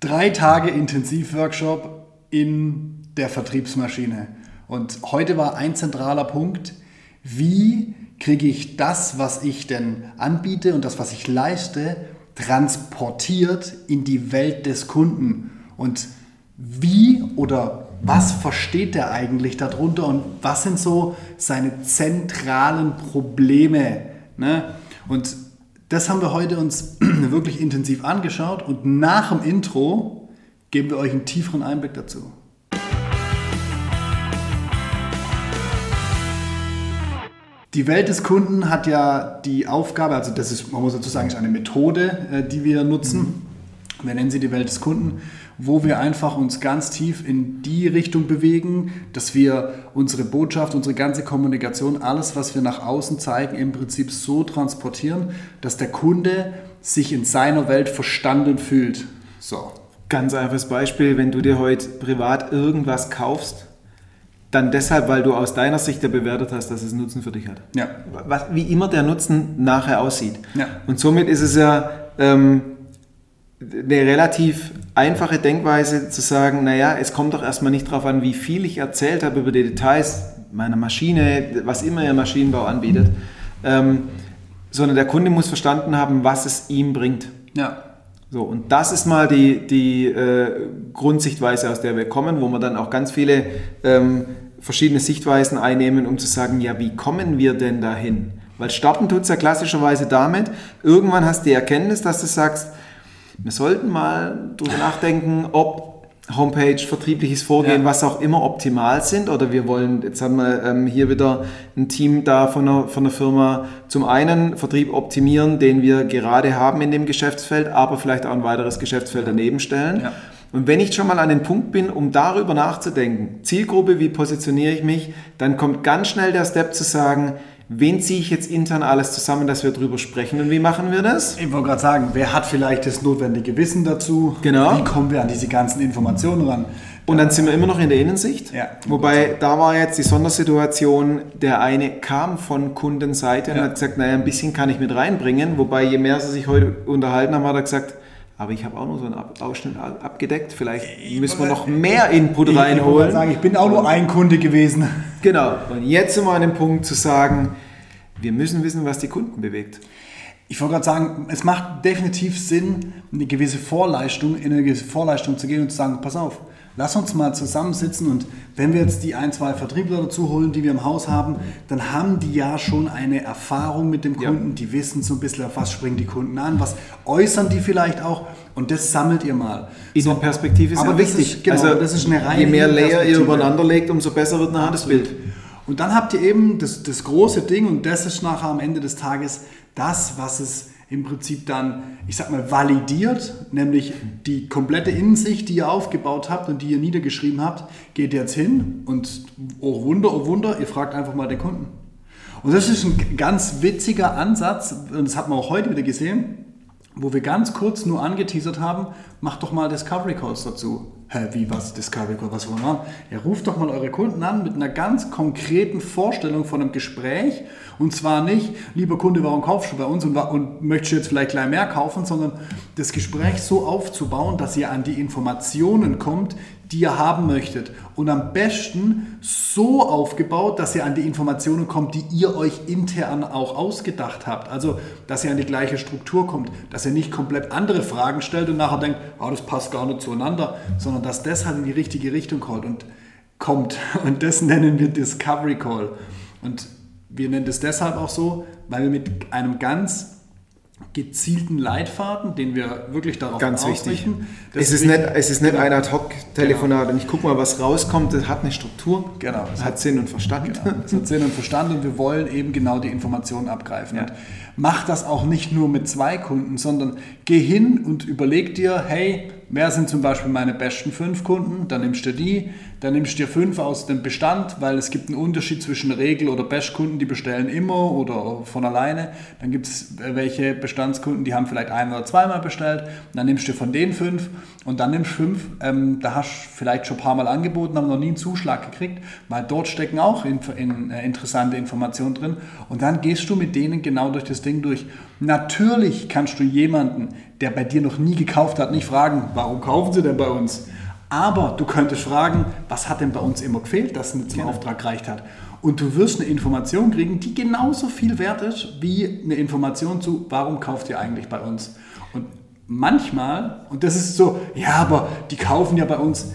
Drei Tage Intensivworkshop in der Vertriebsmaschine. Und heute war ein zentraler Punkt, wie kriege ich das, was ich denn anbiete und das, was ich leiste, transportiert in die Welt des Kunden. Und wie oder was versteht er eigentlich darunter und was sind so seine zentralen Probleme? Ne? Und das haben wir heute uns wirklich intensiv angeschaut und nach dem Intro geben wir euch einen tieferen Einblick dazu. Die Welt des Kunden hat ja die Aufgabe, also das ist, man muss dazu sagen, ist eine Methode, äh, die wir nutzen. Wir nennen sie die Welt des Kunden wo wir einfach uns ganz tief in die Richtung bewegen, dass wir unsere Botschaft, unsere ganze Kommunikation, alles, was wir nach außen zeigen, im Prinzip so transportieren, dass der Kunde sich in seiner Welt verstanden fühlt. So. Ganz einfaches Beispiel, wenn du dir heute privat irgendwas kaufst, dann deshalb, weil du aus deiner Sicht ja bewertet hast, dass es Nutzen für dich hat. Ja. Was, wie immer der Nutzen nachher aussieht. Ja. Und somit ist es ja ähm, eine relativ einfache Denkweise zu sagen, naja, es kommt doch erstmal nicht darauf an, wie viel ich erzählt habe über die Details meiner Maschine, was immer ihr Maschinenbau anbietet, ähm, sondern der Kunde muss verstanden haben, was es ihm bringt. Ja. So, und das ist mal die, die äh, Grundsichtweise, aus der wir kommen, wo wir dann auch ganz viele ähm, verschiedene Sichtweisen einnehmen, um zu sagen, ja, wie kommen wir denn dahin? Weil starten tut es ja klassischerweise damit, irgendwann hast du die Erkenntnis, dass du sagst, wir sollten mal darüber nachdenken, ob Homepage, vertriebliches Vorgehen, ja. was auch immer optimal sind. Oder wir wollen, jetzt haben wir ähm, hier wieder ein Team da von der, von der Firma, zum einen Vertrieb optimieren, den wir gerade haben in dem Geschäftsfeld, aber vielleicht auch ein weiteres Geschäftsfeld daneben stellen. Ja. Und wenn ich schon mal an den Punkt bin, um darüber nachzudenken, Zielgruppe, wie positioniere ich mich, dann kommt ganz schnell der Step zu sagen, Wen ziehe ich jetzt intern alles zusammen, dass wir darüber sprechen und wie machen wir das? Ich wollte gerade sagen, wer hat vielleicht das notwendige Wissen dazu? Genau. Wie kommen wir an diese ganzen Informationen ran? Und dann sind wir immer noch in der Innensicht. Ja, Wobei da war jetzt die Sondersituation, der eine kam von Kundenseite ja. und hat gesagt, naja, ein bisschen kann ich mit reinbringen. Wobei je mehr sie sich heute unterhalten haben, hat er gesagt, aber ich habe auch nur so einen Ausschnitt abgedeckt. Vielleicht müssen wir noch mehr Input ich, reinholen. Ich, sagen, ich bin auch nur ein Kunde gewesen. Genau. Und jetzt sind wir an dem Punkt zu sagen, wir müssen wissen, was die Kunden bewegt. Ich wollte gerade sagen, es macht definitiv Sinn, eine gewisse Vorleistung, in eine gewisse Vorleistung zu gehen und zu sagen, pass auf, lass uns mal zusammensitzen und wenn wir jetzt die ein, zwei Vertriebler dazu holen, die wir im Haus haben, dann haben die ja schon eine Erfahrung mit dem Kunden, ja. die wissen so ein bisschen, auf was springen die Kunden an, was äußern die vielleicht auch und das sammelt ihr mal. In so, ist aber ja wichtig. Ist, genau, also, das ist eine reine Je mehr Layer ihr übereinander legt, umso besser wird nachher das Bild. Und dann habt ihr eben das, das große Ding und das ist nachher am Ende des Tages das, was es im Prinzip dann, ich sag mal, validiert, nämlich die komplette Innensicht, die ihr aufgebaut habt und die ihr niedergeschrieben habt, geht jetzt hin und oh Wunder, oh Wunder, ihr fragt einfach mal den Kunden. Und das ist ein ganz witziger Ansatz und das hat man auch heute wieder gesehen, wo wir ganz kurz nur angeteasert haben, macht doch mal Discovery Calls dazu. Hä, wie was? Discovery Call, was wollen wir machen? Ja, ruft doch mal eure Kunden an mit einer ganz konkreten Vorstellung von einem Gespräch. Und zwar nicht, lieber Kunde, warum kaufst du bei uns und, und möchtest du jetzt vielleicht gleich mehr kaufen, sondern das Gespräch so aufzubauen, dass ihr an die Informationen kommt, die ihr haben möchtet. Und am besten so aufgebaut, dass ihr an die Informationen kommt, die ihr euch intern auch ausgedacht habt. Also, dass ihr an die gleiche Struktur kommt, dass ihr nicht komplett andere Fragen stellt und nachher denkt, oh, das passt gar nicht zueinander, sondern dass das halt in die richtige Richtung kommt und kommt. Und das nennen wir Discovery Call. Und wir nennen das deshalb auch so, weil wir mit einem ganz gezielten Leitfaden, den wir wirklich darauf Ganz ausrichten. Wichtig. Es ist, nicht, es ist nicht genau. ein Ad-Hoc-Telefonat genau. und ich gucke mal, was rauskommt. Das hat eine Struktur. Genau. Es hat Sinn und Verstand. Genau. Es hat Sinn und Verstand und wir wollen eben genau die Informationen abgreifen. Ja. Und mach das auch nicht nur mit zwei Kunden, sondern geh hin und überleg dir, hey, wer sind zum Beispiel meine besten fünf Kunden? Dann nimmst du die, dann nimmst du dir fünf aus dem Bestand, weil es gibt einen Unterschied zwischen Regel- oder Bestkunden, die bestellen immer oder von alleine. Dann gibt es welche Bestandskunden, die haben vielleicht ein oder zweimal bestellt. Dann nimmst du von denen fünf und dann nimmst du fünf, ähm, da hast du vielleicht schon ein paar Mal angeboten, haben noch nie einen Zuschlag gekriegt, weil dort stecken auch in, in, äh, interessante Informationen drin. Und dann gehst du mit denen genau durch das Ding durch. Natürlich kannst du jemanden, der bei dir noch nie gekauft hat, nicht fragen, warum kaufen sie denn bei uns? Aber du könntest fragen, was hat denn bei uns immer gefehlt, dass es nicht zum genau. Auftrag gereicht hat? Und du wirst eine Information kriegen, die genauso viel wert ist wie eine Information zu, warum kauft ihr eigentlich bei uns? Und manchmal, und das ist so, ja, aber die kaufen ja bei uns,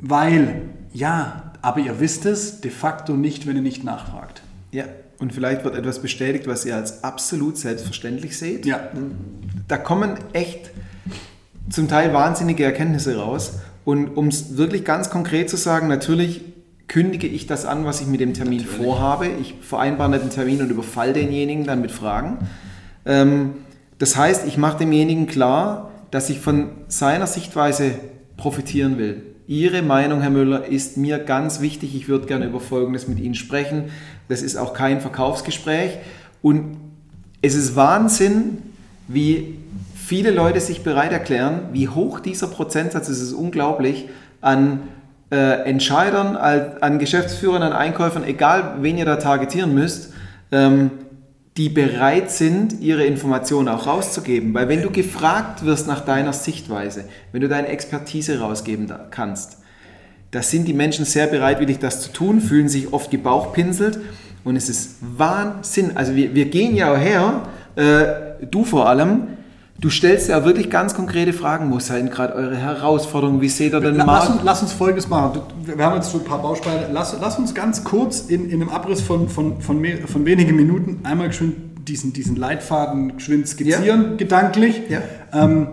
weil, ja, aber ihr wisst es de facto nicht, wenn ihr nicht nachfragt. Ja, und vielleicht wird etwas bestätigt, was ihr als absolut selbstverständlich seht. Ja. Da kommen echt zum Teil wahnsinnige Erkenntnisse raus. Und um es wirklich ganz konkret zu sagen, natürlich kündige ich das an, was ich mit dem Termin natürlich. vorhabe. Ich vereinbare den Termin und überfall denjenigen dann mit Fragen. Ähm, das heißt, ich mache demjenigen klar, dass ich von seiner Sichtweise profitieren will. Ihre Meinung, Herr Müller, ist mir ganz wichtig. Ich würde gerne über Folgendes mit Ihnen sprechen. Das ist auch kein Verkaufsgespräch. Und es ist Wahnsinn, wie viele Leute sich bereit erklären, wie hoch dieser Prozentsatz ist. Es ist unglaublich an äh, Entscheidern, an Geschäftsführern, an Einkäufern, egal wen ihr da targetieren müsst, ähm, die bereit sind, ihre Informationen auch rauszugeben. Weil wenn du gefragt wirst nach deiner Sichtweise, wenn du deine Expertise rausgeben kannst, da sind die Menschen sehr bereitwillig, das zu tun, fühlen sich oft gebauchpinselt und es ist Wahnsinn. Also wir, wir gehen ja her, äh, du vor allem, Du stellst ja wirklich ganz konkrete Fragen. Wo seien gerade eure Herausforderungen? Wie seht ihr denn mal? Lass uns, lass uns Folgendes machen. Wir haben jetzt so ein paar Bausteine. Lass, lass uns ganz kurz in, in einem Abriss von, von, von, mehr, von wenigen Minuten einmal geschwind diesen, diesen Leitfaden geschwind skizzieren, ja. gedanklich. Ja. Ähm,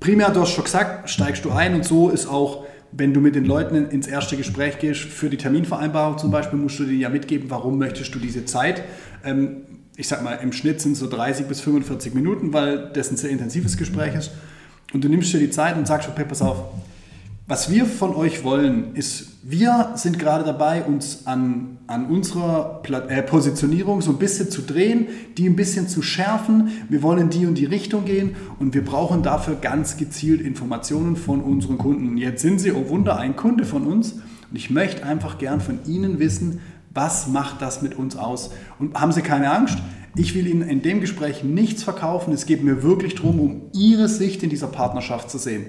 primär, du hast schon gesagt, steigst du ein und so ist auch, wenn du mit den Leuten ins erste Gespräch gehst, für die Terminvereinbarung zum Beispiel, musst du dir ja mitgeben, warum möchtest du diese Zeit. Ähm, ich sag mal, im Schnitt sind so 30 bis 45 Minuten, weil das ein sehr intensives Gespräch ist. Und du nimmst dir die Zeit und sagst, okay, pass auf, was wir von euch wollen, ist, wir sind gerade dabei, uns an, an unserer äh, Positionierung so ein bisschen zu drehen, die ein bisschen zu schärfen. Wir wollen in die und die Richtung gehen und wir brauchen dafür ganz gezielt Informationen von unseren Kunden. Jetzt sind sie, oh Wunder, ein Kunde von uns und ich möchte einfach gern von Ihnen wissen, was macht das mit uns aus? Und haben Sie keine Angst? Ich will Ihnen in dem Gespräch nichts verkaufen. Es geht mir wirklich darum, um Ihre Sicht in dieser Partnerschaft zu sehen.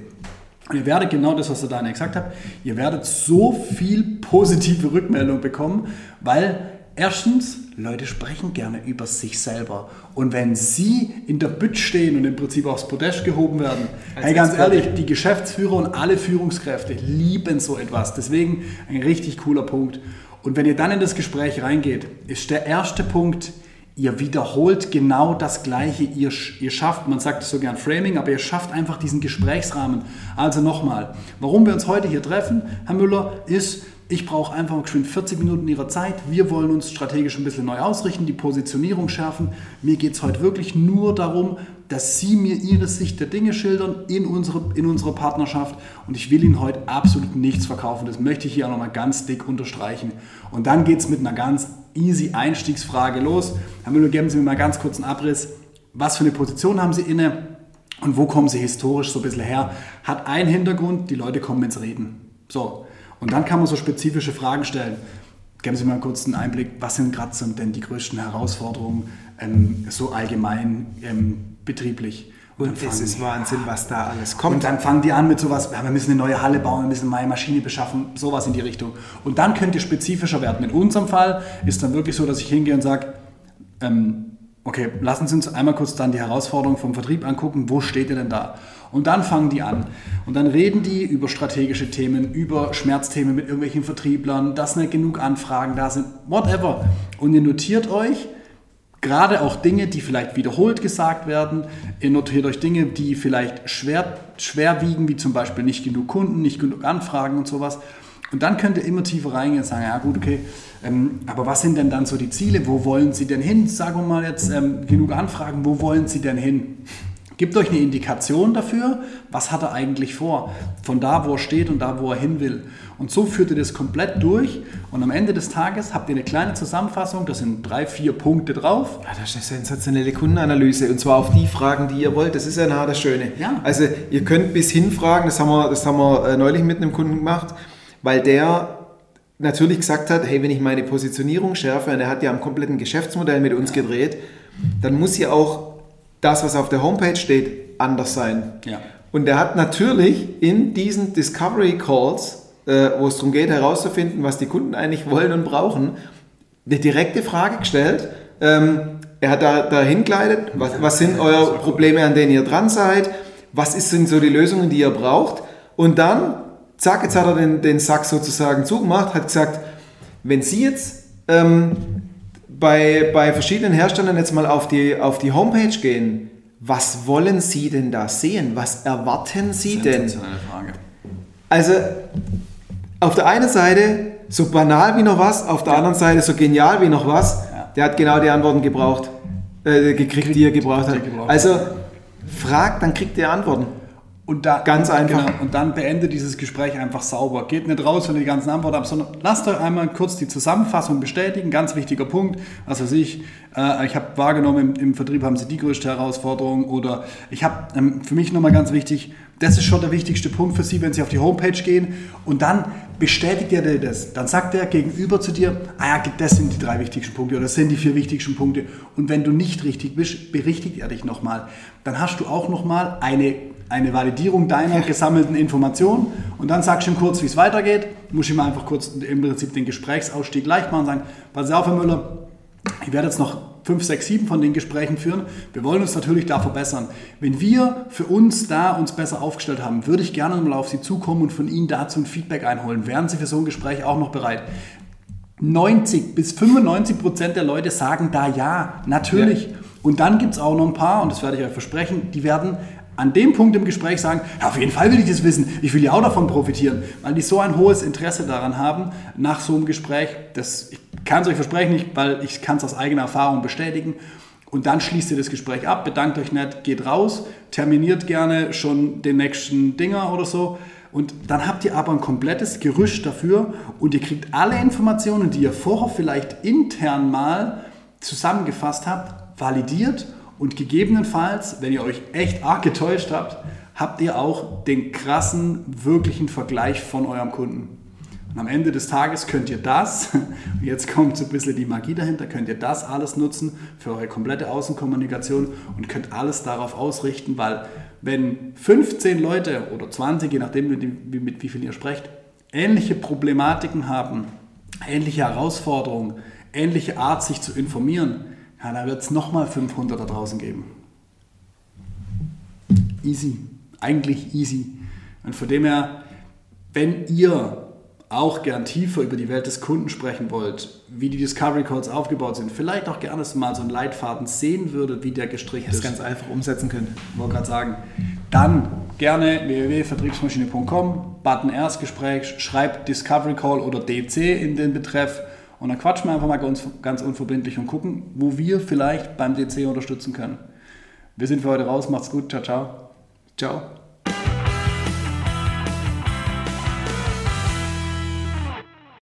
Und ihr werdet genau das, was ihr da gesagt habt, ihr werdet so viel positive Rückmeldung bekommen, weil erstens, Leute sprechen gerne über sich selber. Und wenn sie in der Bütt stehen und im Prinzip aufs Podest gehoben werden, Als hey, ganz ehrlich, die Geschäftsführer und alle Führungskräfte lieben so etwas. Deswegen ein richtig cooler Punkt. Und wenn ihr dann in das Gespräch reingeht, ist der erste Punkt, ihr wiederholt genau das Gleiche. Ihr, ihr schafft, man sagt es so gern Framing, aber ihr schafft einfach diesen Gesprächsrahmen. Also nochmal, warum wir uns heute hier treffen, Herr Müller, ist, ich brauche einfach schon 40 Minuten Ihrer Zeit. Wir wollen uns strategisch ein bisschen neu ausrichten, die Positionierung schärfen. Mir geht es heute wirklich nur darum, dass Sie mir Ihre Sicht der Dinge schildern in, unsere, in unserer Partnerschaft. Und ich will Ihnen heute absolut nichts verkaufen. Das möchte ich hier auch nochmal ganz dick unterstreichen. Und dann geht es mit einer ganz easy Einstiegsfrage los. Herr Müller, geben Sie mir mal ganz kurz einen Abriss. Was für eine Position haben Sie inne? Und wo kommen Sie historisch so ein bisschen her? Hat einen Hintergrund, die Leute kommen ins Reden. So, und dann kann man so spezifische Fragen stellen. Geben Sie mal einen Einblick, was sind gerade denn die größten Herausforderungen ähm, so allgemein ähm, betrieblich? Und, und es ist Wahnsinn, was da alles kommt. Und dann fangen die an mit sowas, ja, wir müssen eine neue Halle bauen, wir müssen eine neue Maschine beschaffen, sowas in die Richtung. Und dann könnt ihr spezifischer werden. In unserem Fall ist dann wirklich so, dass ich hingehe und sage, ähm, okay, lassen Sie uns einmal kurz dann die Herausforderung vom Vertrieb angucken, wo steht ihr denn da? Und dann fangen die an. Und dann reden die über strategische Themen, über Schmerzthemen mit irgendwelchen Vertrieblern, dass nicht genug Anfragen da sind, whatever. Und ihr notiert euch gerade auch Dinge, die vielleicht wiederholt gesagt werden. Ihr notiert euch Dinge, die vielleicht schwer, schwer wiegen, wie zum Beispiel nicht genug Kunden, nicht genug Anfragen und sowas. Und dann könnt ihr immer tiefer reingehen und sagen, ja gut, okay, ähm, aber was sind denn dann so die Ziele? Wo wollen Sie denn hin? Sagen wir mal jetzt ähm, genug Anfragen, wo wollen Sie denn hin? Gebt euch eine Indikation dafür, was hat er eigentlich vor, von da, wo er steht und da, wo er hin will. Und so führt ihr das komplett durch und am Ende des Tages habt ihr eine kleine Zusammenfassung, da sind drei, vier Punkte drauf. Ja, das ist eine sensationelle Kundenanalyse und zwar auf die Fragen, die ihr wollt. Das ist ja nah das Schöne. Ja. Also ihr könnt bis hin fragen, das haben wir, das haben wir äh, neulich mit einem Kunden gemacht, weil der natürlich gesagt hat, hey, wenn ich meine Positionierung schärfe, und er hat ja am kompletten Geschäftsmodell mit uns gedreht, dann muss ja auch das, was auf der Homepage steht, anders sein. Ja. Und er hat natürlich in diesen Discovery Calls, äh, wo es darum geht, herauszufinden, was die Kunden eigentlich wollen und brauchen, eine direkte Frage gestellt. Ähm, er hat da, da hingleitet, was, was sind eure Probleme, an denen ihr dran seid, was sind so die Lösungen, die ihr braucht. Und dann, zack, jetzt hat er den, den Sack sozusagen zugemacht, hat gesagt, wenn Sie jetzt ähm, bei, bei verschiedenen Herstellern jetzt mal auf die, auf die Homepage gehen, was wollen Sie denn da sehen? Was erwarten Sie denn? Frage. Also auf der einen Seite so banal wie noch was, auf der ja. anderen Seite so genial wie noch was. Ja. Der hat genau die Antworten gebraucht, äh, gekriegt, die er gebraucht hat. Also fragt, dann kriegt ihr Antworten. Und da, Ganz einfach. Genau, und dann beendet dieses Gespräch einfach sauber. Geht nicht raus, ihr die ganzen Antworten habt, sondern lasst euch einmal kurz die Zusammenfassung bestätigen. Ganz wichtiger Punkt. Was weiß ich, äh, ich habe wahrgenommen, im, im, Vertrieb haben sie die größte Herausforderung. Oder ich habe ähm, für mich nochmal ganz wichtig, das ist schon der wichtigste Punkt für Sie, wenn Sie auf die Homepage gehen. Und dann bestätigt er dir das. Dann sagt er gegenüber zu dir, ah ja, das sind die drei wichtigsten Punkte oder das sind die vier wichtigsten Punkte. Und wenn du nicht richtig bist, berichtigt er dich nochmal. Dann hast du auch nochmal eine eine Validierung deiner gesammelten Informationen und dann sagst du ihm kurz, wie es weitergeht. Du musst ihm einfach kurz im Prinzip den Gesprächsausstieg leicht machen und sagen, pass auf, Herr Müller, ich werde jetzt noch fünf, sechs, sieben von den Gesprächen führen. Wir wollen uns natürlich da verbessern. Wenn wir für uns da uns besser aufgestellt haben, würde ich gerne mal auf Sie zukommen und von Ihnen dazu ein Feedback einholen. Wären Sie für so ein Gespräch auch noch bereit? 90 bis 95 Prozent der Leute sagen da ja, natürlich. Ja. Und dann gibt es auch noch ein paar, und das werde ich euch versprechen, die werden an dem Punkt im Gespräch sagen, ja, auf jeden Fall will ich das wissen, ich will ja auch davon profitieren, weil die so ein hohes Interesse daran haben, nach so einem Gespräch, das, ich kann es euch versprechen nicht, weil ich kann es aus eigener Erfahrung bestätigen, und dann schließt ihr das Gespräch ab, bedankt euch nett, geht raus, terminiert gerne schon den nächsten Dinger oder so. Und dann habt ihr aber ein komplettes Gerüst dafür und ihr kriegt alle Informationen, die ihr vorher vielleicht intern mal zusammengefasst habt, validiert und gegebenenfalls, wenn ihr euch echt arg getäuscht habt, habt ihr auch den krassen, wirklichen Vergleich von eurem Kunden. Und am Ende des Tages könnt ihr das, jetzt kommt so ein bisschen die Magie dahinter, könnt ihr das alles nutzen für eure komplette Außenkommunikation und könnt alles darauf ausrichten, weil wenn 15 Leute oder 20, je nachdem mit, mit wie viel ihr sprecht, ähnliche Problematiken haben, ähnliche Herausforderungen, ähnliche Art sich zu informieren, ja, da wird es nochmal 500 da draußen geben. Easy. Eigentlich easy. Und von dem her, wenn ihr auch gern tiefer über die Welt des Kunden sprechen wollt, wie die Discovery Codes aufgebaut sind, vielleicht auch gerne mal so einen Leitfaden sehen würdet, wie der gestrickt das ist. Das ganz einfach umsetzen könnt. Wollte gerade sagen. Dann gerne www.vertriebsmaschine.com, Button Erstgespräch, schreibt Discovery Call oder DC in den Betreff und dann quatschen wir einfach mal ganz, ganz unverbindlich und gucken, wo wir vielleicht beim DC unterstützen können. Wir sind für heute raus. Macht's gut. Ciao, ciao. Ciao.